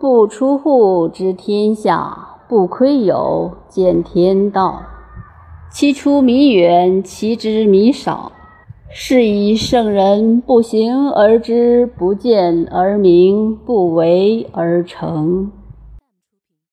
不出户知天下不窥友见天道。其出弥远其知弥少。是以圣人不行而知不见而明不为而成。